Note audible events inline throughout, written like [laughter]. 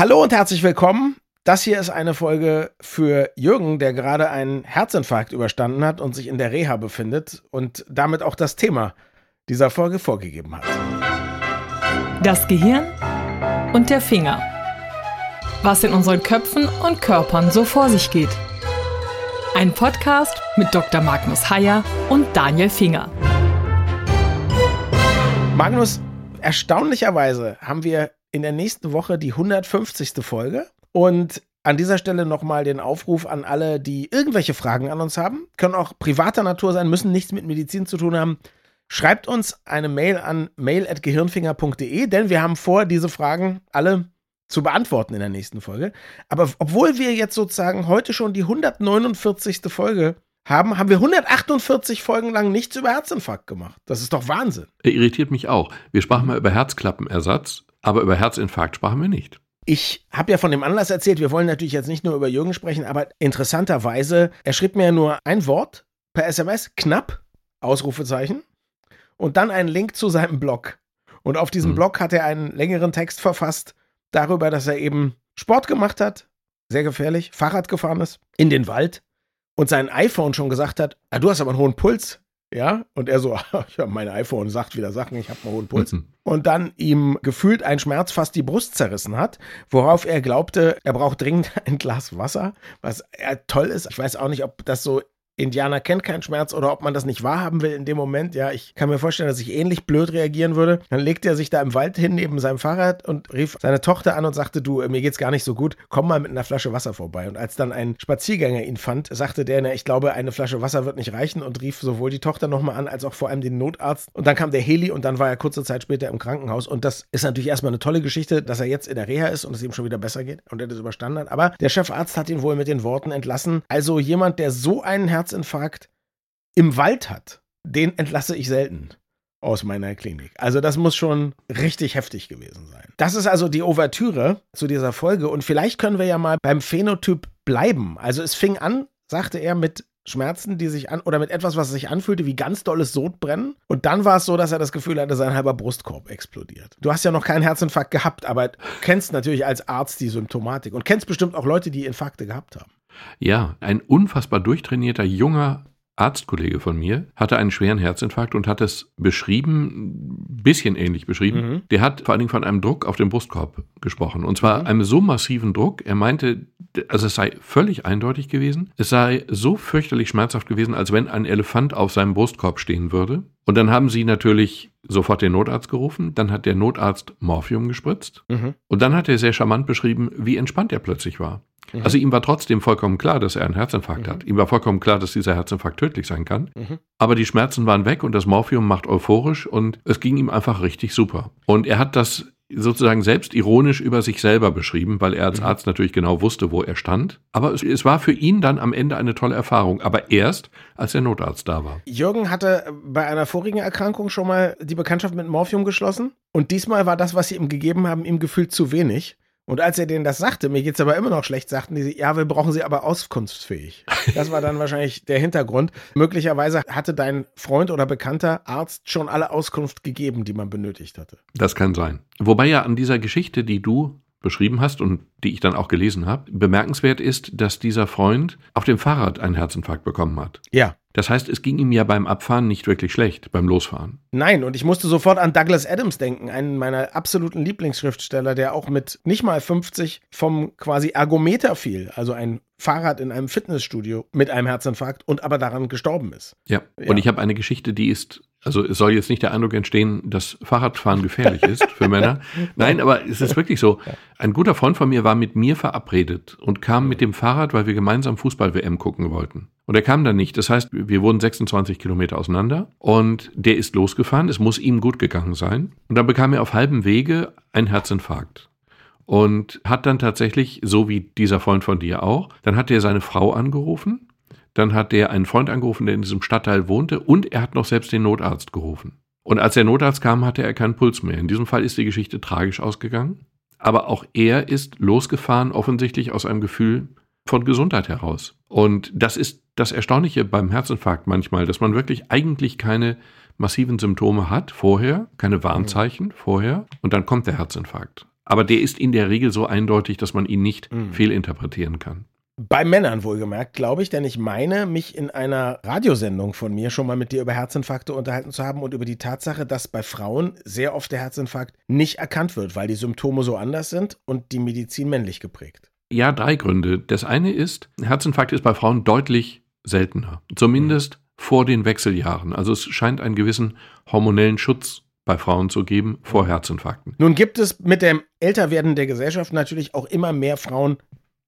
Hallo und herzlich willkommen. Das hier ist eine Folge für Jürgen, der gerade einen Herzinfarkt überstanden hat und sich in der Reha befindet und damit auch das Thema dieser Folge vorgegeben hat. Das Gehirn und der Finger. Was in unseren Köpfen und Körpern so vor sich geht. Ein Podcast mit Dr. Magnus Heyer und Daniel Finger. Magnus, erstaunlicherweise haben wir in der nächsten Woche die 150. Folge. Und an dieser Stelle nochmal den Aufruf an alle, die irgendwelche Fragen an uns haben. Können auch privater Natur sein, müssen nichts mit Medizin zu tun haben. Schreibt uns eine Mail an mail.gehirnfinger.de, denn wir haben vor, diese Fragen alle zu beantworten in der nächsten Folge. Aber obwohl wir jetzt sozusagen heute schon die 149. Folge haben, haben wir 148 Folgen lang nichts über Herzinfarkt gemacht. Das ist doch Wahnsinn. Irritiert mich auch. Wir sprachen mal über Herzklappenersatz aber über Herzinfarkt sprachen wir nicht. Ich habe ja von dem Anlass erzählt, wir wollen natürlich jetzt nicht nur über Jürgen sprechen, aber interessanterweise, er schrieb mir nur ein Wort per SMS, knapp, Ausrufezeichen, und dann einen Link zu seinem Blog. Und auf diesem hm. Blog hat er einen längeren Text verfasst darüber, dass er eben Sport gemacht hat, sehr gefährlich, Fahrrad gefahren ist, in den Wald und sein iPhone schon gesagt hat, ah, du hast aber einen hohen Puls. Ja, und er so, [laughs] ich habe mein iPhone, sagt wieder Sachen, ich habe einen hohen Puls. Mhm. Und dann ihm gefühlt ein Schmerz fast die Brust zerrissen hat, worauf er glaubte, er braucht dringend [laughs] ein Glas Wasser, was toll ist. Ich weiß auch nicht, ob das so Indianer kennt keinen Schmerz oder ob man das nicht wahrhaben will in dem Moment. Ja, ich kann mir vorstellen, dass ich ähnlich blöd reagieren würde. Dann legte er sich da im Wald hin neben seinem Fahrrad und rief seine Tochter an und sagte, du, mir geht's gar nicht so gut, komm mal mit einer Flasche Wasser vorbei. Und als dann ein Spaziergänger ihn fand, sagte der, na, ich glaube, eine Flasche Wasser wird nicht reichen und rief sowohl die Tochter nochmal an, als auch vor allem den Notarzt. Und dann kam der Heli und dann war er kurze Zeit später im Krankenhaus. Und das ist natürlich erstmal eine tolle Geschichte, dass er jetzt in der Reha ist und es ihm schon wieder besser geht und er das überstanden hat. Aber der Chefarzt hat ihn wohl mit den Worten entlassen. Also jemand, der so einen Herzinfarkt im Wald hat, den entlasse ich selten aus meiner Klinik. Also das muss schon richtig heftig gewesen sein. Das ist also die Ouvertüre zu dieser Folge und vielleicht können wir ja mal beim Phänotyp bleiben. Also es fing an, sagte er, mit Schmerzen, die sich an oder mit etwas, was sich anfühlte wie ganz dolles Sodbrennen. Und dann war es so, dass er das Gefühl hatte, sein halber Brustkorb explodiert. Du hast ja noch keinen Herzinfarkt gehabt, aber kennst natürlich als Arzt die Symptomatik und kennst bestimmt auch Leute, die Infarkte gehabt haben. Ja, ein unfassbar durchtrainierter junger Arztkollege von mir hatte einen schweren Herzinfarkt und hat es beschrieben, bisschen ähnlich beschrieben. Mhm. Der hat vor allen Dingen von einem Druck auf den Brustkorb gesprochen. Und zwar mhm. einem so massiven Druck. Er meinte, also es sei völlig eindeutig gewesen. Es sei so fürchterlich schmerzhaft gewesen, als wenn ein Elefant auf seinem Brustkorb stehen würde. Und dann haben sie natürlich sofort den Notarzt gerufen. Dann hat der Notarzt Morphium gespritzt. Mhm. Und dann hat er sehr charmant beschrieben, wie entspannt er plötzlich war. Mhm. Also ihm war trotzdem vollkommen klar, dass er einen Herzinfarkt mhm. hat. Ihm war vollkommen klar, dass dieser Herzinfarkt tödlich sein kann. Mhm. Aber die Schmerzen waren weg und das Morphium macht euphorisch und es ging ihm einfach richtig super. Und er hat das sozusagen selbst ironisch über sich selber beschrieben, weil er als mhm. Arzt natürlich genau wusste, wo er stand. Aber es, es, war für ihn dann am Ende eine tolle Erfahrung, aber erst, als der Notarzt da war. Jürgen hatte bei einer vorigen Erkrankung schon mal die Bekanntschaft mit Morphium geschlossen und diesmal war das, was sie ihm gegeben haben, ihm gefühlt zu wenig. Und als er denen das sagte, mir geht's aber immer noch schlecht, sagten die, ja, wir brauchen sie aber auskunftsfähig. Das war dann wahrscheinlich der Hintergrund. Möglicherweise hatte dein Freund oder bekannter Arzt schon alle Auskunft gegeben, die man benötigt hatte. Das kann sein. Wobei ja an dieser Geschichte, die du beschrieben hast und die ich dann auch gelesen habe, bemerkenswert ist, dass dieser Freund auf dem Fahrrad einen Herzinfarkt bekommen hat. Ja. Das heißt, es ging ihm ja beim Abfahren nicht wirklich schlecht, beim Losfahren. Nein, und ich musste sofort an Douglas Adams denken, einen meiner absoluten Lieblingsschriftsteller, der auch mit nicht mal 50 vom quasi Ergometer fiel, also ein Fahrrad in einem Fitnessstudio mit einem Herzinfarkt und aber daran gestorben ist. Ja, ja. und ich habe eine Geschichte, die ist also es soll jetzt nicht der Eindruck entstehen, dass Fahrradfahren gefährlich ist für Männer. [laughs] Nein, aber es ist wirklich so. Ein guter Freund von mir war mit mir verabredet und kam mit dem Fahrrad, weil wir gemeinsam Fußball-WM gucken wollten. Und er kam dann nicht. Das heißt, wir wurden 26 Kilometer auseinander und der ist losgefahren. Es muss ihm gut gegangen sein. Und dann bekam er auf halbem Wege einen Herzinfarkt und hat dann tatsächlich, so wie dieser Freund von dir auch, dann hat er seine Frau angerufen dann hat der einen Freund angerufen, der in diesem Stadtteil wohnte und er hat noch selbst den Notarzt gerufen. Und als der Notarzt kam, hatte er keinen Puls mehr. In diesem Fall ist die Geschichte tragisch ausgegangen. Aber auch er ist losgefahren, offensichtlich aus einem Gefühl von Gesundheit heraus. Und das ist das Erstaunliche beim Herzinfarkt manchmal, dass man wirklich eigentlich keine massiven Symptome hat vorher, keine Warnzeichen vorher und dann kommt der Herzinfarkt. Aber der ist in der Regel so eindeutig, dass man ihn nicht Mhm. fehlinterpretieren kann. Bei Männern wohlgemerkt, glaube ich, denn ich meine, mich in einer Radiosendung von mir schon mal mit dir über Herzinfarkte unterhalten zu haben und über die Tatsache, dass bei Frauen sehr oft der Herzinfarkt nicht erkannt wird, weil die Symptome so anders sind und die Medizin männlich geprägt. Ja, drei Gründe. Das eine ist, Herzinfarkt ist bei Frauen deutlich seltener. Zumindest vor den Wechseljahren. Also es scheint einen gewissen hormonellen Schutz bei Frauen zu geben vor Herzinfarkten. Nun gibt es mit dem Älterwerden der Gesellschaft natürlich auch immer mehr Frauen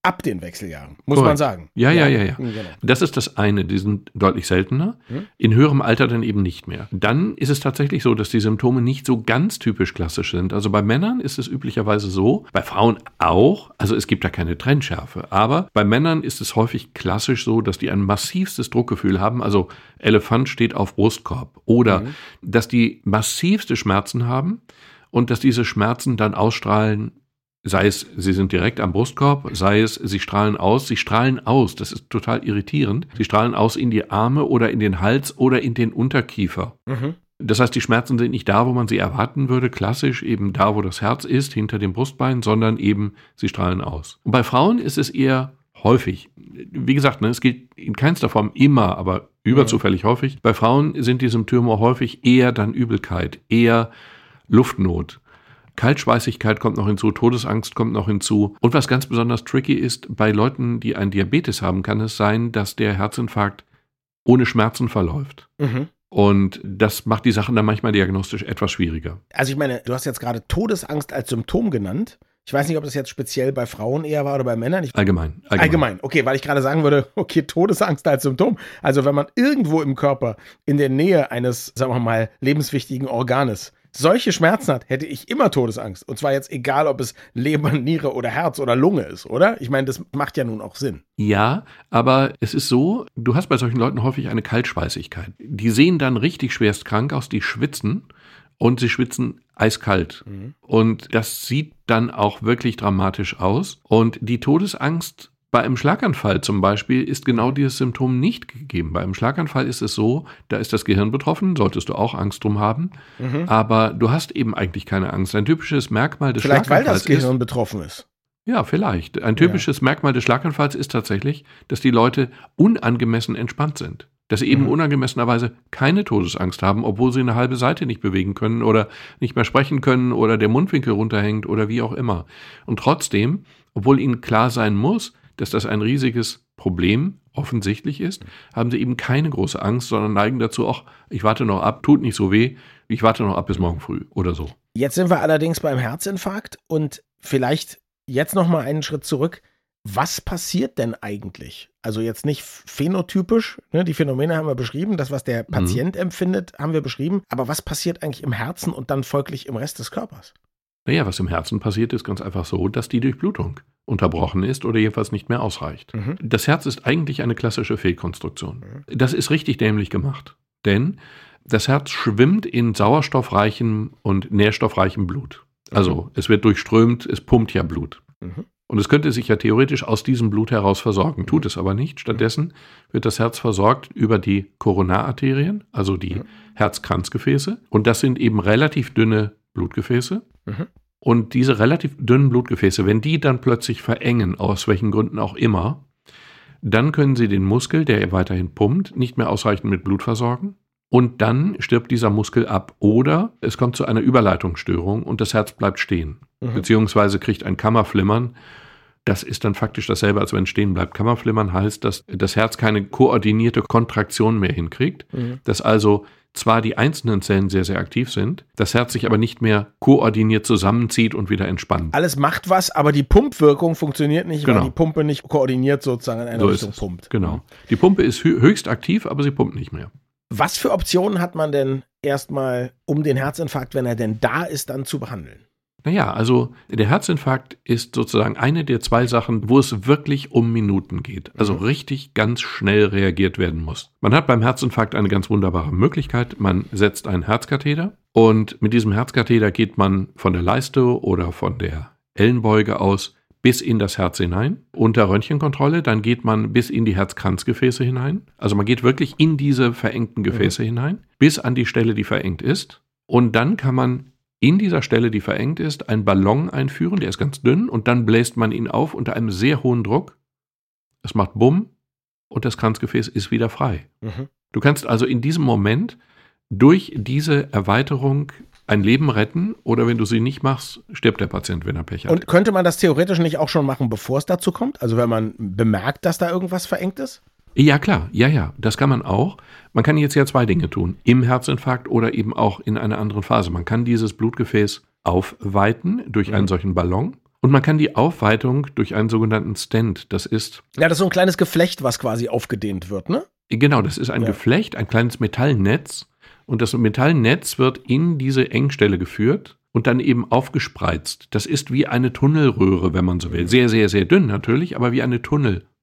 ab den Wechseljahren, muss Korrekt. man sagen. Ja, ja, ja, ja. Genau. Das ist das eine, die sind deutlich seltener, Mhm. in höherem Alter dann eben nicht mehr. Dann ist es tatsächlich so, dass die Symptome nicht so ganz typisch klassisch sind. Also bei Männern ist es üblicherweise so, bei Frauen auch, also es gibt da keine Trennschärfe, aber bei Männern ist es häufig klassisch so, dass die ein massivstes Druckgefühl haben, also Elefant steht auf Brustkorb oder Mhm. dass die massivste Schmerzen haben und dass diese Schmerzen dann ausstrahlen Sei es, sie sind direkt am Brustkorb, sei es, sie strahlen aus, sie strahlen aus, das ist total irritierend. Sie strahlen aus in die Arme oder in den Hals oder in den Unterkiefer. Mhm. Das heißt, die Schmerzen sind nicht da, wo man sie erwarten würde, klassisch eben da, wo das Herz ist, hinter dem Brustbein, sondern eben sie strahlen aus. Und bei Frauen ist es eher häufig. Wie gesagt, ne, es gilt in keinster Form immer, aber überzufällig häufig. Bei Frauen sind die Symptome häufig eher dann Übelkeit, eher Luftnot. Kaltschweißigkeit kommt noch hinzu, Todesangst kommt noch hinzu. Und was ganz besonders tricky ist, bei Leuten, die einen Diabetes haben, kann es sein, dass der Herzinfarkt ohne Schmerzen verläuft. Mhm. Und das macht die Sachen dann manchmal diagnostisch etwas schwieriger. Also ich meine, du hast jetzt gerade Todesangst als Symptom genannt. Ich weiß nicht, ob das jetzt speziell bei Frauen eher war oder bei Männern. Ich Allgemein. Allgemein. okay, weil ich gerade sagen würde, [laughs] okay, Todesangst als Symptom. Also wenn man irgendwo im Körper in der Nähe eines, sagen wir mal, lebenswichtigen Organes solche Schmerzen hat, hätte ich immer Todesangst. Und zwar jetzt egal, ob es Leber, Niere oder Herz oder Lunge ist, oder? Ich meine, das macht ja nun auch Sinn. Ja, aber es ist so, du hast bei solchen Leuten häufig eine Kaltschweißigkeit. Die sehen dann richtig schwerst krank aus, die schwitzen und sie schwitzen eiskalt. Und das sieht dann auch wirklich dramatisch aus. Und die Todesangst bei einem Schlaganfall zum Beispiel ist genau dieses Symptom nicht gegeben. Bei einem Schlaganfall ist es so, da ist das Gehirn betroffen, solltest du auch Angst drum haben. Aber du hast eben eigentlich keine Angst. Ein typisches Merkmal des Vielleicht, weil Schlaganfalls das Gehirn betroffen ist. ja, vielleicht. Ein typisches Merkmal des Schlaganfalls ist tatsächlich, dass die Leute unangemessen entspannt sind. Dass sie eben Mhm. unangemessenerweise keine Todesangst haben, obwohl sie eine halbe Seite nicht bewegen können oder nicht mehr sprechen können oder der Mundwinkel runterhängt oder wie auch immer. Und trotzdem, obwohl ihnen klar sein muss, dass das ein riesiges Problem offensichtlich ist, haben sie eben keine große Angst, sondern neigen dazu auch, ich warte noch ab, tut nicht so weh, ich warte noch ab bis morgen früh oder so. Jetzt sind wir allerdings beim Herzinfarkt und vielleicht jetzt noch mal einen Schritt zurück. Was passiert denn eigentlich? Also jetzt nicht phänotypisch, ne, die Phänomene haben wir beschrieben, das, was der Patient empfindet, haben wir beschrieben, aber was passiert eigentlich im Herzen und dann folglich im Rest des Körpers? Naja, was im Herzen passiert, ist ganz einfach so, dass die Durchblutung unterbrochen ist oder jedenfalls nicht mehr ausreicht. Mhm. Das Herz ist eigentlich eine klassische Fehlkonstruktion. Das ist richtig dämlich gemacht, denn das Herz schwimmt in sauerstoffreichem und nährstoffreichem Blut. Also es wird durchströmt, es pumpt ja Blut. Mhm. Und es könnte sich ja theoretisch aus diesem Blut heraus versorgen, tut es aber nicht. Stattdessen wird das Herz versorgt über die Koronararterien, also die Mhm. Herzkranzgefäße. Und das sind eben relativ dünne Blutgefäße. Mhm. Und diese relativ dünnen Blutgefäße, wenn die dann plötzlich verengen, aus welchen Gründen auch immer, dann können sie den Muskel, der weiterhin pumpt, nicht mehr ausreichend mit Blut versorgen. Und dann stirbt dieser Muskel ab. Oder es kommt zu einer Überleitungsstörung und das Herz bleibt stehen. Mhm. Beziehungsweise kriegt ein Kammerflimmern. Das ist dann faktisch dasselbe, als wenn es stehen bleibt. Kammerflimmern heißt, dass das Herz keine koordinierte Kontraktion mehr hinkriegt. Mhm. Dass also zwar die einzelnen Zellen sehr, sehr aktiv sind, das Herz sich aber nicht mehr koordiniert zusammenzieht und wieder entspannt. Alles macht was, aber die Pumpwirkung funktioniert nicht, weil Genau. die Pumpe nicht koordiniert sozusagen in eine So Richtung pumpt. Genau. Die Pumpe ist hö- höchst aktiv, aber sie pumpt nicht mehr. Was für Optionen hat man denn erstmal, um den Herzinfarkt, wenn er denn da ist, dann zu behandeln? Naja, also der Herzinfarkt ist sozusagen eine der zwei Sachen, wo es wirklich um Minuten geht. Also richtig ganz schnell reagiert werden muss. Man hat beim Herzinfarkt eine ganz wunderbare Möglichkeit. Man setzt einen Herzkatheter und mit diesem Herzkatheter geht man von der Leiste oder von der Ellenbeuge aus bis in das Herz hinein, unter Röntgenkontrolle, dann geht man bis in die Herzkranzgefäße hinein. Also man geht wirklich in diese verengten Gefäße hinein, bis an die Stelle, die verengt ist. Und dann kann man in dieser Stelle, die verengt ist, einen Ballon einführen, der ist ganz dünn, und dann bläst man ihn auf unter einem sehr hohen Druck. Es macht Bumm und das Kranzgefäß ist wieder frei. Mhm. Du kannst also in diesem Moment durch diese Erweiterung ein Leben retten oder wenn du sie nicht machst, stirbt der Patient, wenn er Pech hat. Und könnte man das theoretisch nicht auch schon machen, bevor es dazu kommt? Also wenn man bemerkt, dass da irgendwas verengt ist? Ja, klar, ja, ja, das kann man auch. Man kann jetzt ja zwei Dinge tun, im Herzinfarkt oder eben auch in einer anderen Phase. Man kann dieses Blutgefäß aufweiten durch mhm. einen solchen Ballon und man kann die Aufweitung durch einen sogenannten Stent, das ist. Ja, das ist so ein kleines Geflecht, was quasi aufgedehnt wird, ne? Genau, das ist ein ja. Geflecht, ein kleines Metallnetz. Und das Metallnetz wird in diese Engstelle geführt und dann eben aufgespreizt. Das ist wie eine Tunnelröhre, wenn man so will. Sehr, sehr, sehr dünn natürlich, aber wie eine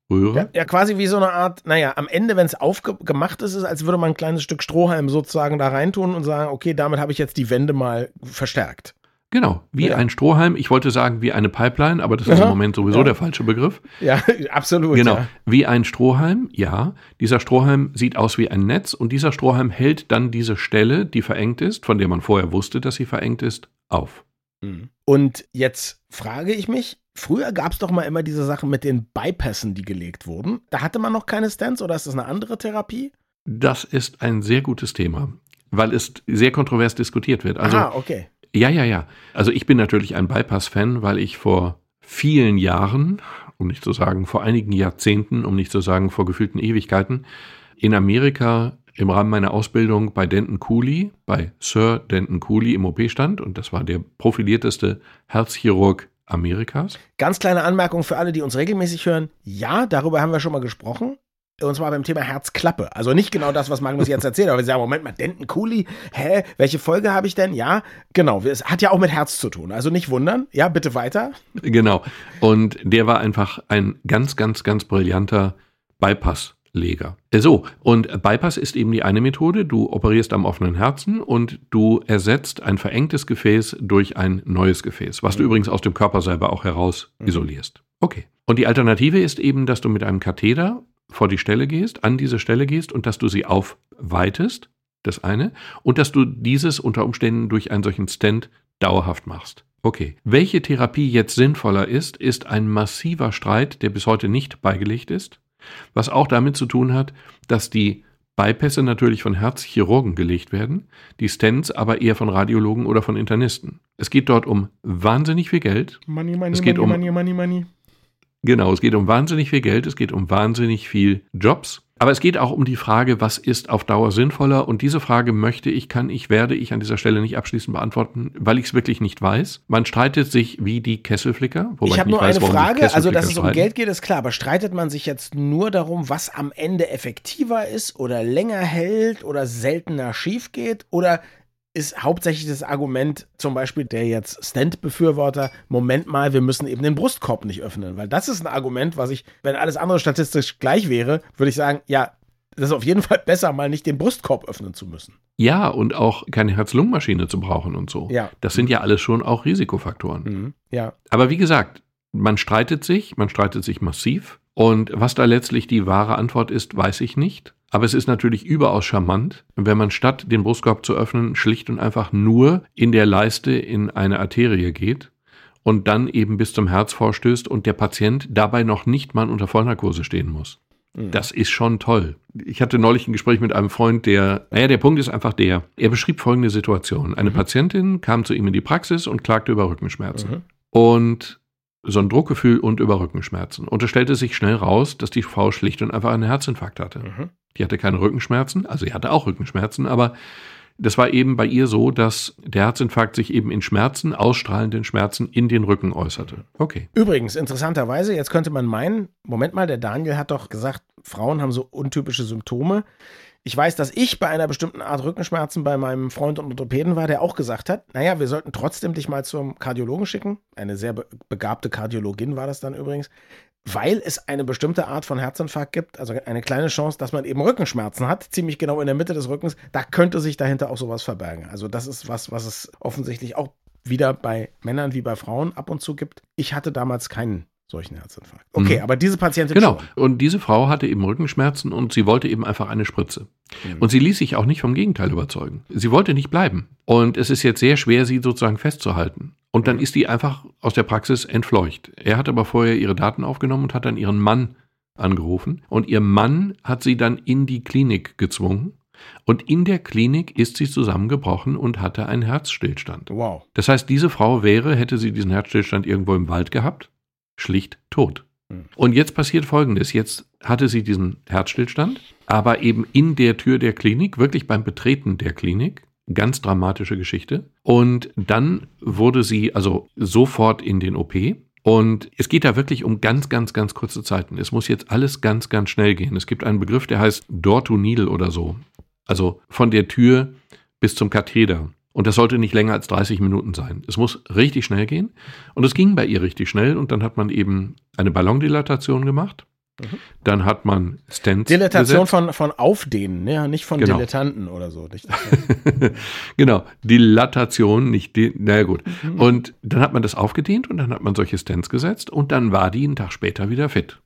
Tunnelröhre. Ja, ja, quasi wie so eine Art, naja, am Ende, wenn es aufgemacht ist, ist als würde man ein kleines Stück Strohhalm sozusagen da reintun und sagen, okay, damit habe ich jetzt die Wände mal verstärkt. Genau, wie ja. ein Strohhalm. Ich wollte sagen, wie eine Pipeline, aber das ist Aha. im Moment sowieso ja. der falsche Begriff. Ja, [laughs] absolut. Genau, ja. wie ein Strohhalm, ja. Dieser Strohhalm sieht aus wie ein Netz und dieser Strohhalm hält dann diese Stelle, die verengt ist, von der man vorher wusste, dass sie verengt ist, auf. Mhm. Und jetzt frage ich mich, früher gab es doch mal immer diese Sachen mit den Bypassen, die gelegt wurden. Da hatte man noch keine Stents oder ist das eine andere Therapie? Das ist ein sehr gutes Thema, weil es sehr kontrovers diskutiert wird. Also, ah, okay ja, ja, ja. Also ich bin natürlich ein Bypass-Fan, weil ich vor vielen Jahren, um nicht zu sagen vor einigen Jahrzehnten, um nicht zu sagen vor gefühlten Ewigkeiten, in Amerika im Rahmen meiner Ausbildung bei Denton Cooley, bei Sir Denton Cooley im OP stand und das war der profilierteste Herzchirurg Amerikas. Ganz kleine Anmerkung für alle, die uns regelmäßig hören. Ja, darüber haben wir schon mal gesprochen. Und zwar beim Thema Herzklappe. Also nicht genau das, was Magnus jetzt erzählt, aber wir sagen, Moment mal, Denten Cooley, hä, welche Folge habe ich denn? Ja, genau, es hat ja auch mit Herz zu tun. Also nicht wundern. Ja, bitte weiter. Genau. Und der war einfach ein ganz, ganz, ganz brillanter Bypass. Leger. So, und Bypass ist eben die eine Methode. Du operierst am offenen Herzen und du ersetzt ein verengtes Gefäß durch ein neues Gefäß, was du mhm. übrigens aus dem Körper selber auch heraus mhm. isolierst. Okay. Und die Alternative ist eben, dass du mit einem Katheter vor die Stelle gehst, an diese Stelle gehst und dass du sie aufweitest, das eine, und dass du dieses unter Umständen durch einen solchen Stent dauerhaft machst. Okay. Welche Therapie jetzt sinnvoller ist, ist ein massiver Streit, der bis heute nicht beigelegt ist, was auch damit zu tun hat, dass die Bypässe natürlich von Herzchirurgen gelegt werden, die Stents aber eher von Radiologen oder von Internisten. Es geht dort um wahnsinnig viel Geld. Money, money, es geht money, um money, money, money. Genau, es geht um wahnsinnig viel Geld, es geht um wahnsinnig viel Jobs. Aber es geht auch um die Frage, was ist auf Dauer sinnvoller? Und diese Frage möchte ich, kann ich, werde ich an dieser Stelle nicht abschließend beantworten, weil ich es wirklich nicht weiß. Man streitet sich wie die Kesselflicker. ich habe nur weiß, eine Frage, also dass es um Geld geht, ist klar, aber streitet man sich jetzt nur darum, was am Ende effektiver ist oder länger hält oder seltener schief geht? Oder ist hauptsächlich das Argument, zum Beispiel der jetzt Stand-Befürworter, Moment mal, wir müssen eben den Brustkorb nicht öffnen. Weil das ist ein Argument, was ich, wenn alles andere statistisch gleich wäre, würde ich sagen, ja, das ist auf jeden Fall besser, mal nicht den Brustkorb öffnen zu müssen. Ja, und auch keine Herz-Lungen-Maschine zu brauchen und so. Ja. Das sind ja alles schon auch Risikofaktoren. Mhm. Ja. Aber wie gesagt, man streitet sich, man streitet sich massiv. Und was da letztlich die wahre Antwort ist, weiß ich nicht. Aber es ist natürlich überaus charmant, wenn man statt den Brustkorb zu öffnen, schlicht und einfach nur in der Leiste in eine Arterie geht und dann eben bis zum Herz vorstößt und der Patient dabei noch nicht mal unter Vollnarkose stehen muss. Mhm. Das ist schon toll. Ich hatte neulich ein Gespräch mit einem Freund, der, naja, der Punkt ist einfach der, er beschrieb folgende Situation. Eine mhm. Patientin kam zu ihm in die Praxis und klagte über Rückenschmerzen. Mhm. Und so ein Druckgefühl und über Rückenschmerzen. Und es stellte sich schnell raus, dass die Frau schlicht und einfach einen Herzinfarkt hatte. Mhm. Die hatte keine Rückenschmerzen, also sie hatte auch Rückenschmerzen, aber das war eben bei ihr so, dass der Herzinfarkt sich eben in Schmerzen, ausstrahlenden Schmerzen in den Rücken äußerte. Okay. Übrigens, interessanterweise, jetzt könnte man meinen, Moment mal, der Daniel hat doch gesagt, Frauen haben so untypische Symptome. Ich weiß, dass ich bei einer bestimmten Art Rückenschmerzen bei meinem Freund und Orthopäden war, der auch gesagt hat, naja, wir sollten trotzdem dich mal zum Kardiologen schicken. Eine sehr begabte Kardiologin war das dann übrigens, weil es eine bestimmte Art von Herzinfarkt gibt, also eine kleine Chance, dass man eben Rückenschmerzen hat, ziemlich genau in der Mitte des Rückens. Da könnte sich dahinter auch sowas verbergen. Also das ist was, was es offensichtlich auch wieder bei Männern wie bei Frauen ab und zu gibt. Ich hatte damals keinen solchen Herzinfarkt. Okay, Mhm. aber diese Patientin Genau. schon. Und diese Frau hatte eben Rückenschmerzen und sie wollte eben einfach eine Spritze. Mhm. Und sie ließ sich auch nicht vom Gegenteil überzeugen. Sie wollte nicht bleiben. Und es ist jetzt sehr schwer, sie sozusagen festzuhalten. Und dann ist die einfach aus der Praxis entfleucht. Er hat aber vorher ihre Daten aufgenommen und hat dann ihren Mann angerufen. Und ihr Mann hat sie dann in die Klinik gezwungen. Und in der Klinik ist sie zusammengebrochen und hatte einen Herzstillstand. Wow. Das heißt, diese Frau wäre, hätte sie diesen Herzstillstand irgendwo im Wald gehabt, schlicht tot. Hm. Und jetzt passiert Folgendes. Jetzt hatte sie diesen Herzstillstand, aber eben in der Tür der Klinik, wirklich beim Betreten der Klinik. Ganz dramatische Geschichte. Und dann wurde sie also sofort in den OP. Und es geht da wirklich um ganz, ganz, ganz kurze Zeiten. Es muss jetzt alles ganz, ganz schnell gehen. Es gibt einen Begriff, der heißt Door to Needle oder so. Also von der Tür bis zum Katheder. Und das sollte nicht länger als 30 Minuten sein. Es muss richtig schnell gehen. Und es ging bei ihr richtig schnell. Und dann hat man eben eine Ballondilatation gemacht. Mhm. Dann hat man Stents Dilatation gesetzt. von, von Aufdehnen, ja, nicht von Genau. Dilettanten oder so. [laughs] Genau, Dilatation, nicht die, naja gut. Und dann hat man das aufgedehnt und dann hat man solche Stents gesetzt und dann war die einen Tag später wieder fit.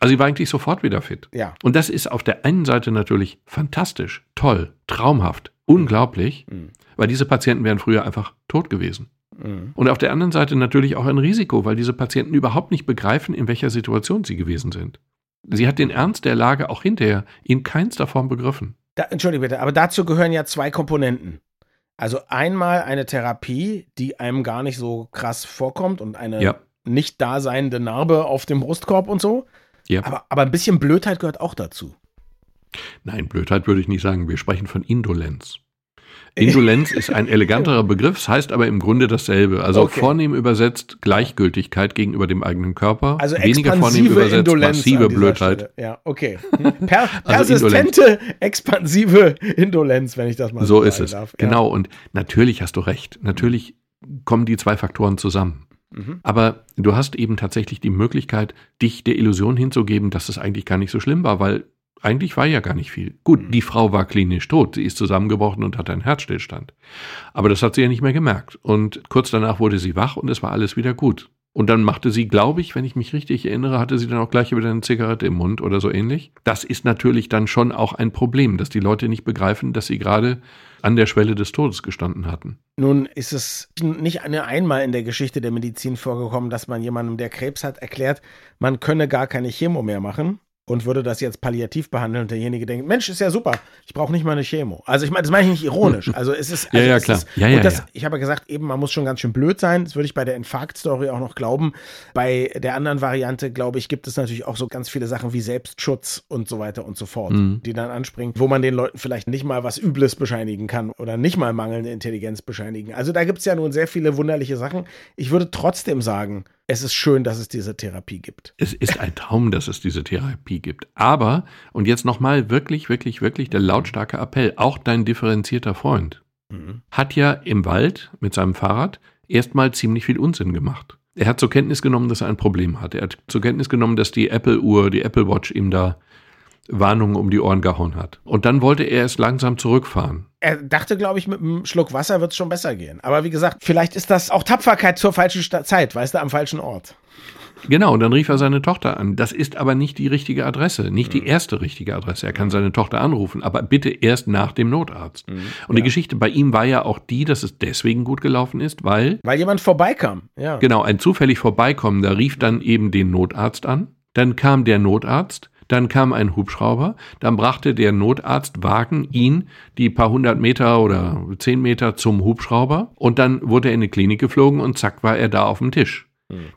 Also sie war eigentlich sofort wieder fit. ja. Und das ist auf der einen Seite natürlich fantastisch, toll, traumhaft, unglaublich, Mhm. weil diese Patienten wären früher einfach tot gewesen. Mhm. Und auf der anderen Seite natürlich auch ein Risiko, weil diese Patienten überhaupt nicht begreifen, in welcher Situation sie gewesen sind. Sie hat den Ernst der Lage auch hinterher in keinster Form begriffen. Da, Entschuldige bitte, aber dazu gehören ja zwei Komponenten. Also einmal eine Therapie, die einem gar nicht so krass vorkommt und eine Ja. nicht daseinende Narbe auf dem Brustkorb und so. Ja. Aber, aber ein bisschen Blödheit gehört auch dazu. Nein, Blödheit würde ich nicht sagen. Wir sprechen von Indolenz. Indolenz ist ein [laughs] eleganterer Begriff, es heißt aber im Grunde dasselbe. Also Okay. vornehm übersetzt Gleichgültigkeit gegenüber dem eigenen Körper. Also Weniger vornehm expansive übersetzt Indolenz massive Blödheit. Stelle. Ja, okay. [laughs] Hm. Per Also persistente, expansive Indolenz, wenn ich das mal So sagen ist es. darf. Ja. Genau. Und natürlich hast du recht. Natürlich kommen die zwei Faktoren zusammen. Mhm. Aber du hast eben tatsächlich die Möglichkeit, dich der Illusion hinzugeben, dass es eigentlich gar nicht so schlimm war, weil eigentlich war ja gar nicht viel. Gut, Mhm. die Frau war klinisch tot, sie ist zusammengebrochen und hatte einen Herzstillstand. Aber das hat sie ja nicht mehr gemerkt. Und kurz danach wurde sie wach und es war alles wieder gut. Und dann machte sie, glaube ich, wenn ich mich richtig erinnere, hatte sie dann auch gleich wieder eine Zigarette im Mund oder so ähnlich. Das ist natürlich dann schon auch ein Problem, dass die Leute nicht begreifen, dass sie gerade an der Schwelle des Todes gestanden hatten. Nun ist es nicht eine einmal in der Geschichte der Medizin vorgekommen, dass man jemandem, der Krebs hat, erklärt, man könne gar keine Chemo mehr machen und würde das jetzt palliativ behandeln und derjenige denkt, Mensch, ist ja super, ich brauche nicht mal eine Chemo. Also ich meine, das meine ich nicht ironisch. [laughs] Also es ist, Ja, also ja, es klar. Ist, Ja, ja, und das, ja. ich habe ja gesagt, eben, man muss schon ganz schön blöd sein. Das würde ich bei der Infarkt-Story auch noch glauben. Bei der anderen Variante, glaube ich, gibt es natürlich auch so ganz viele Sachen wie Selbstschutz und so weiter und so fort, Mhm. die dann anspringen, wo man den Leuten vielleicht nicht mal was Übles bescheinigen kann oder nicht mal mangelnde Intelligenz bescheinigen. Also da gibt es ja nun sehr viele wunderliche Sachen. Ich würde trotzdem sagen, es ist schön, dass es diese Therapie gibt. Es ist ein Traum, dass es diese Therapie gibt. Aber, und jetzt nochmal wirklich, wirklich, wirklich der lautstarke Appell, auch dein differenzierter Freund Mhm. hat ja im Wald mit seinem Fahrrad erstmal ziemlich viel Unsinn gemacht. Er hat zur Kenntnis genommen, dass er ein Problem hat. Er hat zur Kenntnis genommen, dass die Apple-Uhr, die Apple Watch ihm da Warnungen um die Ohren gehauen hat. Und dann wollte er es langsam zurückfahren. Er dachte, glaube ich, mit einem Schluck Wasser wird es schon besser gehen. Aber wie gesagt, vielleicht ist das auch Tapferkeit zur falschen Sta Zeit, weißt du, am falschen Ort. Genau, und dann rief er seine Tochter an. Das ist aber nicht die richtige Adresse, nicht die erste richtige Adresse. Er kann seine Tochter anrufen, aber bitte erst nach dem Notarzt. Und die Geschichte bei ihm war ja auch die, dass es deswegen gut gelaufen ist, weil Weil jemand vorbeikam. Ja. genau ein zufällig vorbeikommender rief dann eben den Notarzt an. Dann kam der Notarzt, dann kam ein Hubschrauber, dann brachte der Notarztwagen ihn die paar hundert Meter oder zehn Meter zum Hubschrauber und dann wurde er in die Klinik geflogen und zack war er da auf dem Tisch.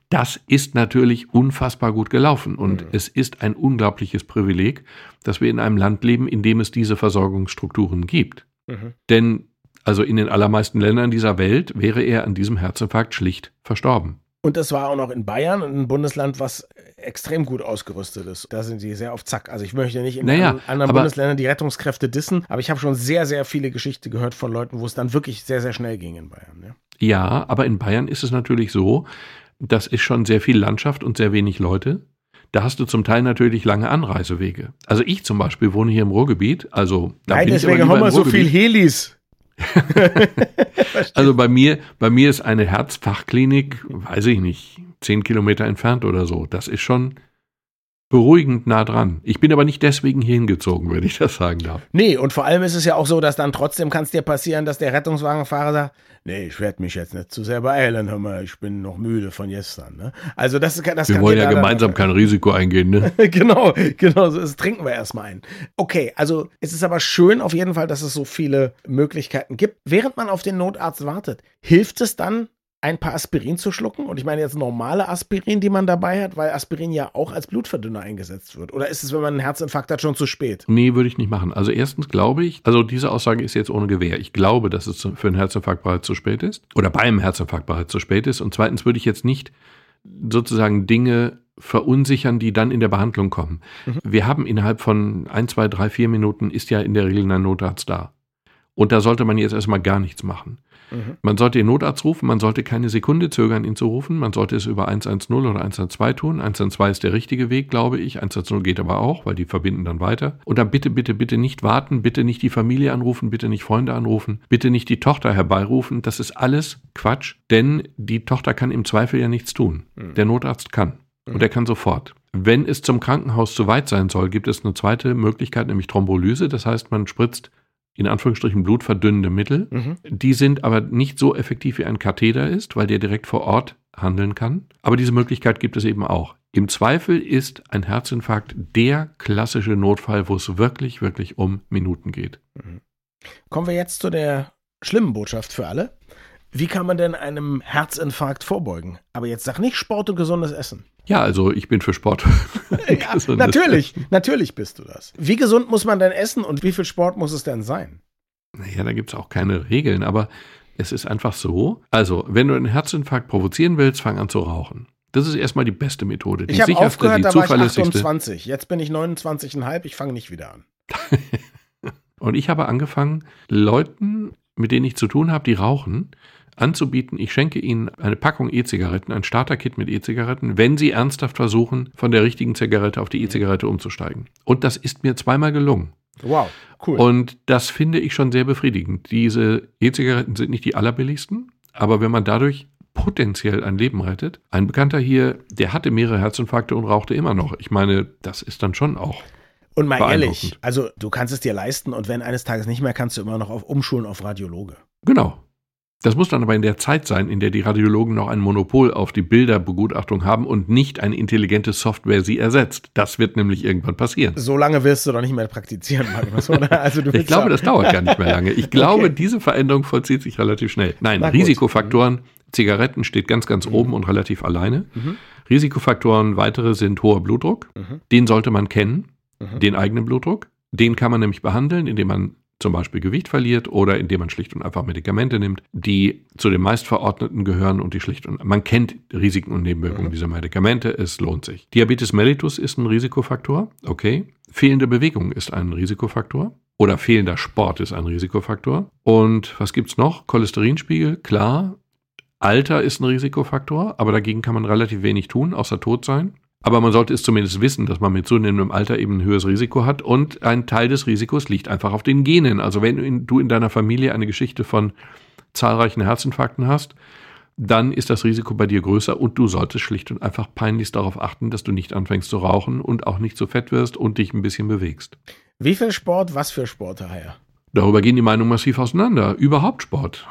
Das ist natürlich unfassbar gut gelaufen und es ist ein unglaubliches Privileg, dass wir in einem Land leben, in dem es diese Versorgungsstrukturen gibt. Mhm. Denn also in den allermeisten Ländern dieser Welt wäre er an diesem Herzinfarkt schlicht verstorben. Und das war auch noch in Bayern, ein Bundesland, was extrem gut ausgerüstet ist. Da sind sie sehr auf Zack. Also ich möchte nicht in Naja, an- anderen Bundesländern die Rettungskräfte dissen, aber ich habe schon sehr, sehr viele Geschichten gehört von Leuten, wo es dann wirklich sehr, sehr schnell ging in Bayern. Ja. Ja, aber in Bayern ist es natürlich so, das ist schon sehr viel Landschaft und sehr wenig Leute. Da hast du zum Teil natürlich lange Anreisewege. Also ich zum Beispiel wohne hier im Ruhrgebiet, also da Nein, bin ich deswegen lieber haben wir so viel. Helis. [laughs] also bei mir, bei mir ist eine Herzfachklinik, weiß ich nicht, zehn Kilometer entfernt oder so. Das ist schon beruhigend nah dran. Ich bin aber nicht deswegen hier hingezogen, wenn ich das sagen darf. Nee, und vor allem ist es ja auch so, dass dann trotzdem kann es dir passieren, dass der Rettungswagenfahrer sagt, nee, ich werde mich jetzt nicht zu sehr beeilen, hör mal, ich bin noch müde von gestern. Ne? Also das, das Wir wollen ja da gemeinsam dann, kein Risiko eingehen, ne? [laughs] genau, genau, so das trinken wir erstmal ein. Okay, also es ist aber schön auf jeden Fall, dass es so viele Möglichkeiten gibt. Während man auf den Notarzt wartet, hilft es dann, ein paar Aspirin zu schlucken? Und ich meine jetzt normale Aspirin, die man dabei hat, weil Aspirin ja auch als Blutverdünner eingesetzt wird. Oder ist es, wenn man einen Herzinfarkt hat, schon zu spät? Nee, würde ich nicht machen. Also erstens glaube ich, also diese Aussage ist jetzt ohne Gewähr. Ich glaube, dass es für einen Herzinfarkt bereits zu spät ist. Oder beim Herzinfarkt bereits zu spät ist. Und zweitens würde ich jetzt nicht sozusagen Dinge verunsichern, die dann in der Behandlung kommen. Mhm. Wir haben innerhalb von ein, zwei, drei, vier Minuten ist ja in der Regel ein Notarzt da. Und da sollte man jetzt erstmal gar nichts machen. Mhm. Man sollte den Notarzt rufen, man sollte keine Sekunde zögern, ihn zu rufen. Man sollte es über 110 oder 112 tun. 112 ist der richtige Weg, glaube ich. 110 geht aber auch, weil die verbinden dann weiter. Und dann bitte, bitte, bitte nicht warten, bitte nicht die Familie anrufen, bitte nicht Freunde anrufen, bitte nicht die Tochter herbeirufen. Das ist alles Quatsch, denn die Tochter kann im Zweifel ja nichts tun. Mhm. Der Notarzt kann. Und er kann sofort. Wenn es zum Krankenhaus zu weit sein soll, gibt es eine zweite Möglichkeit, nämlich Thrombolyse. Das heißt, man spritzt in Anführungsstrichen blutverdünnende Mittel. Mhm. Die sind aber nicht so effektiv wie ein Katheter ist, weil der direkt vor Ort handeln kann. Aber diese Möglichkeit gibt es eben auch. Im Zweifel ist ein Herzinfarkt der klassische Notfall, wo es wirklich, wirklich um Minuten geht. Mhm. Kommen wir jetzt zu der schlimmen Botschaft für alle. Wie kann man denn einem Herzinfarkt vorbeugen? Aber jetzt sag nicht Sport und gesundes Essen. Ja, also ich bin für Sport. [laughs] ja, natürlich, natürlich bist du das. Wie gesund muss man denn essen und wie viel Sport muss es denn sein? Naja, da gibt es auch keine Regeln, aber es ist einfach so. Also, wenn du einen Herzinfarkt provozieren willst, fang an zu rauchen. Das ist erstmal die beste Methode. Die ich habe aufgehört, die da war ich 28. Jetzt bin ich 29,5. Ich fange nicht wieder an. [laughs] und ich habe angefangen, Leuten, mit denen ich zu tun habe, die rauchen, anzubieten, ich schenke Ihnen eine Packung E-Zigaretten, ein Starterkit mit E-Zigaretten, wenn Sie ernsthaft versuchen, von der richtigen Zigarette auf die E-Zigarette umzusteigen. Und das ist mir zweimal gelungen. Wow, cool. Und das finde ich schon sehr befriedigend. Diese E-Zigaretten sind nicht die allerbilligsten, aber wenn man dadurch potenziell ein Leben rettet. Ein Bekannter hier, der hatte mehrere Herzinfarkte und rauchte immer noch. Ich meine, das ist dann schon auch. Und mal ehrlich, also du kannst es dir leisten und wenn eines Tages nicht mehr, kannst du immer noch auf umschulen auf Radiologe. Genau. Das muss dann aber in der Zeit sein, in der die Radiologen noch ein Monopol auf die Bilderbegutachtung haben und nicht eine intelligente Software sie ersetzt. Das wird nämlich irgendwann passieren. So lange wirst du doch nicht mehr praktizieren, Magnus, oder? [laughs] Also du ich glaube, das dauert gar nicht mehr lange. Ich [laughs] glaube, okay. diese Veränderung vollzieht sich relativ schnell. Nein, Risikofaktoren, Zigaretten steht ganz, ganz mhm. oben und relativ alleine. Mhm. Risikofaktoren weitere sind hoher Blutdruck. Mhm. Den sollte man kennen, mhm. den eigenen Blutdruck. Den kann man nämlich behandeln, indem man zum Beispiel Gewicht verliert oder indem man schlicht und einfach Medikamente nimmt, die zu den meistverordneten gehören und die schlicht und man kennt Risiken und Nebenwirkungen mhm. dieser Medikamente, es lohnt sich. Diabetes mellitus ist ein Risikofaktor, okay. Fehlende Bewegung ist ein Risikofaktor oder fehlender Sport ist ein Risikofaktor. Und was gibt's noch? Cholesterinspiegel, klar. Alter ist ein Risikofaktor, aber dagegen kann man relativ wenig tun, außer tot sein. Aber man sollte es zumindest wissen, dass man mit zunehmendem Alter eben ein höheres Risiko hat und ein Teil des Risikos liegt einfach auf den Genen. Also wenn du in deiner Familie eine Geschichte von zahlreichen Herzinfarkten hast, dann ist das Risiko bei dir größer und du solltest schlicht und einfach peinlichst darauf achten, dass du nicht anfängst zu rauchen und auch nicht zu fett wirst und dich ein bisschen bewegst. Wie viel Sport, was für Sport daher? Darüber gehen die Meinungen massiv auseinander. Überhaupt Sport.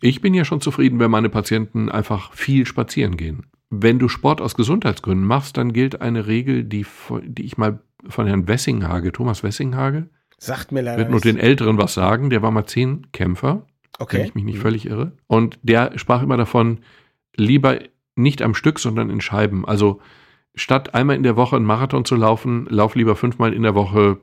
Ich bin ja schon zufrieden, wenn meine Patienten einfach viel spazieren gehen. Wenn du Sport aus Gesundheitsgründen machst, dann gilt eine Regel, die, die ich mal von Herrn Wessinghage, Thomas Wessinghage, sagt mir leider wird nur den Älteren was sagen, der war mal zehn Kämpfer, okay. wenn ich mich nicht völlig irre. Und der sprach immer davon, lieber nicht am Stück, sondern in Scheiben. Also statt einmal in der Woche einen Marathon zu laufen, lauf lieber fünfmal in der Woche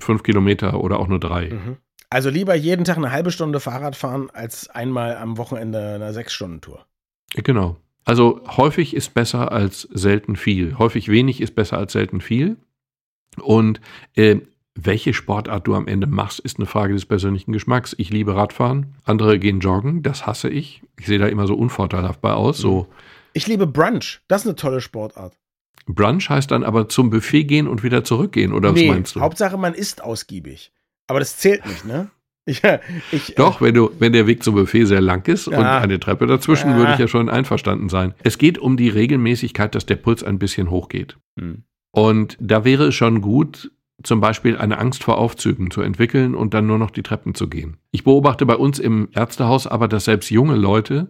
fünf Kilometer oder auch nur drei. Mhm. Also lieber jeden Tag eine halbe Stunde Fahrrad fahren, als einmal am Wochenende eine Sechs-Stunden-Tour. Genau. Also häufig ist besser als selten viel. Häufig wenig ist besser als selten viel. Und äh, welche Sportart du am Ende machst, ist eine Frage des persönlichen Geschmacks. Ich liebe Radfahren, andere gehen joggen, das hasse ich. Ich sehe da immer so unvorteilhaft bei aus. So. Ich liebe Brunch, das ist eine tolle Sportart. Brunch heißt dann aber zum Buffet gehen und wieder zurückgehen, oder nee, was meinst du? Hauptsache, man isst ausgiebig. Aber das zählt nicht, ne? Ich, ich, Doch, wenn du, wenn der Weg zum Buffet sehr lang ist ja. und eine Treppe dazwischen, ja. würde ich ja schon einverstanden sein. Es geht um die Regelmäßigkeit, dass der Puls ein bisschen hochgeht. Hm. Und da wäre es schon gut, zum Beispiel eine Angst vor Aufzügen zu entwickeln und dann nur noch die Treppen zu gehen. Ich beobachte bei uns im Ärztehaus aber, dass selbst junge Leute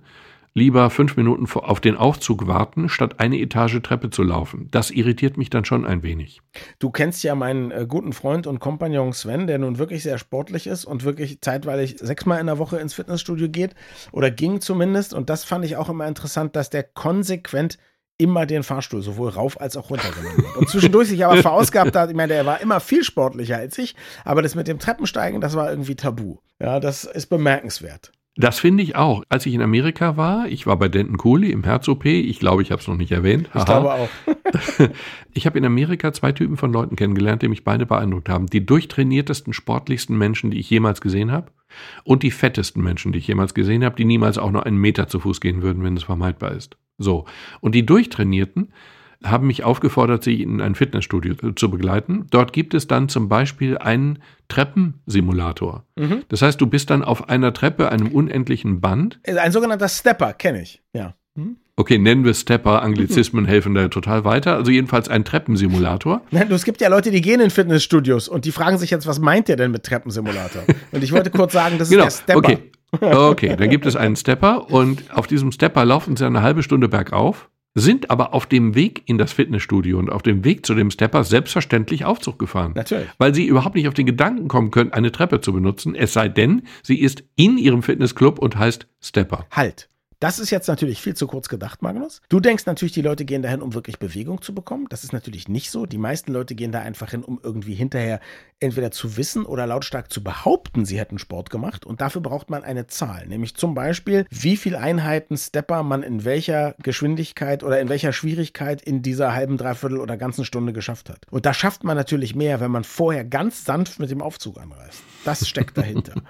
lieber fünf Minuten auf den Aufzug warten, statt eine Etage Treppe zu laufen. Das irritiert mich dann schon ein wenig. Du kennst ja meinen äh, guten Freund und Kompagnon Sven, der nun wirklich sehr sportlich ist und wirklich zeitweilig sechsmal in der Woche ins Fitnessstudio geht oder ging zumindest. Und das fand ich auch immer interessant, dass der konsequent immer den Fahrstuhl sowohl rauf als auch runter genommen hat. Und zwischendurch sich aber verausgabt hat. Ich meine, der war immer viel sportlicher als ich, aber das mit dem Treppensteigen, das war irgendwie tabu. Ja, das ist bemerkenswert. Das finde ich auch. Als ich in Amerika war, ich war bei Denton Cooley im Herz-OP, ich glaube, ich habe es noch nicht erwähnt. Haha. Ich glaube auch. [laughs] ich habe in Amerika zwei Typen von Leuten kennengelernt, die mich beide beeindruckt haben. Die durchtrainiertesten, sportlichsten Menschen, die ich jemals gesehen habe und die fettesten Menschen, die ich jemals gesehen habe, die niemals auch nur einen Meter zu Fuß gehen würden, wenn es vermeidbar ist. So. Und die Durchtrainierten haben mich aufgefordert, sie in ein Fitnessstudio zu begleiten. Dort gibt es dann zum Beispiel einen Treppensimulator. Mhm. Das heißt, du bist dann auf einer Treppe, einem unendlichen Band. Ein sogenannter Stepper, kenne ich, ja. Mhm. Okay, nennen wir Stepper, Anglizismen helfen da total weiter. Also jedenfalls ein Treppensimulator. [laughs] Nein, es gibt ja Leute, die gehen in Fitnessstudios und die fragen sich jetzt, was meint ihr denn mit Treppensimulator? [laughs] Und ich wollte kurz sagen, das genau. ist der Stepper. Okay. Okay, dann gibt es einen Stepper und auf diesem Stepper laufen sie eine halbe Stunde bergauf sind aber auf dem Weg in das Fitnessstudio und auf dem Weg zu dem Stepper selbstverständlich Aufzug gefahren. Natürlich. Weil sie überhaupt nicht auf den Gedanken kommen können, eine Treppe zu benutzen, es sei denn, sie ist in ihrem Fitnessclub und heißt Stepper. Halt. Das ist jetzt natürlich viel zu kurz gedacht, Magnus. Du denkst natürlich, die Leute gehen dahin, um wirklich Bewegung zu bekommen. Das ist natürlich nicht so. Die meisten Leute gehen da einfach hin, um irgendwie hinterher entweder zu wissen oder lautstark zu behaupten, sie hätten Sport gemacht. Und dafür braucht man eine Zahl, nämlich zum Beispiel, wie viele Einheiten Stepper man in welcher Geschwindigkeit oder in welcher Schwierigkeit in dieser halben, dreiviertel oder ganzen Stunde geschafft hat. Und da schafft man natürlich mehr, wenn man vorher ganz sanft mit dem Aufzug anreist. Das steckt dahinter. [laughs]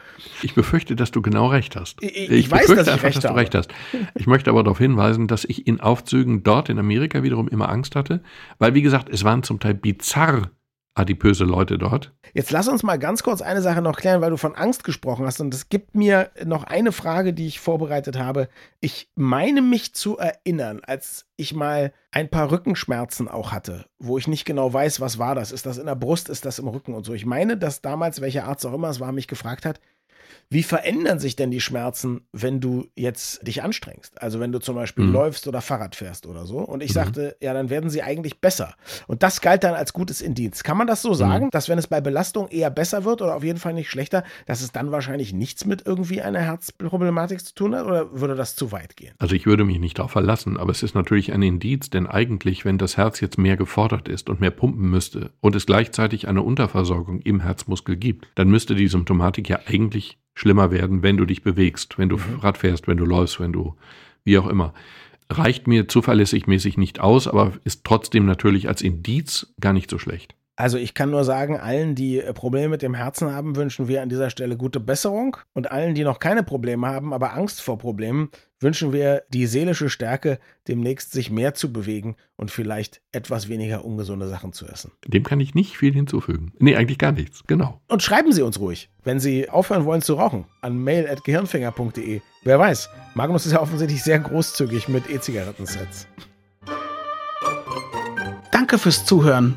Ich befürchte, dass du genau recht hast. Ich, ich, ich weiß, dass ich einfach, dass du recht hast. Ich möchte aber darauf hinweisen, dass ich in Aufzügen dort in Amerika wiederum immer Angst hatte, weil wie gesagt, es waren zum Teil bizarr adipöse Leute dort. Jetzt lass uns mal ganz kurz eine Sache noch klären, weil du von Angst gesprochen hast. Und es gibt mir noch eine Frage, die ich vorbereitet habe. Ich meine mich zu erinnern, als ich mal ein paar Rückenschmerzen auch hatte, wo ich nicht genau weiß, was war das. Ist das in der Brust, ist das im Rücken und so. Ich meine, dass damals, welcher Arzt auch immer es war, mich gefragt hat, wie verändern sich denn die Schmerzen, wenn du jetzt dich anstrengst? Also wenn du zum Beispiel mhm. läufst oder Fahrrad fährst oder so. Und ich mhm. sagte, ja, dann werden sie eigentlich besser. Und das galt dann als gutes Indienst. Kann man das so sagen, mhm. dass wenn es bei Belastung eher besser wird oder auf jeden Fall nicht schlechter, dass es dann wahrscheinlich nichts mit irgendwie einer Herzproblematik zu tun hat? Oder würde das zu weit gehen? Also ich würde mich nicht darauf verlassen, aber es ist natürlich ein Indiz, denn eigentlich, wenn das Herz jetzt mehr gefordert ist und mehr pumpen müsste und es gleichzeitig eine Unterversorgung im Herzmuskel gibt, dann müsste die Symptomatik ja eigentlich schlimmer werden, wenn du dich bewegst, wenn du mhm. Rad fährst, wenn du läufst, wenn du, wie auch immer. Reicht mir zuverlässig mäßig nicht aus, aber ist trotzdem natürlich als Indiz gar nicht so schlecht. Also ich kann nur sagen, allen, die äh, Probleme mit dem Herzen haben, wünschen wir an dieser Stelle gute Besserung. Und allen, die noch keine Probleme haben, aber Angst vor Problemen, wünschen wir die seelische Stärke, demnächst sich mehr zu bewegen und vielleicht etwas weniger ungesunde Sachen zu essen. Dem kann ich nicht viel hinzufügen. Nee, eigentlich gar nichts. Genau. Und schreiben Sie uns ruhig, wenn Sie aufhören wollen zu rauchen, an mail.gehirnfinger.de. Wer weiß, Magnus ist ja offensichtlich sehr großzügig mit E-Zigarettensets. Danke fürs Zuhören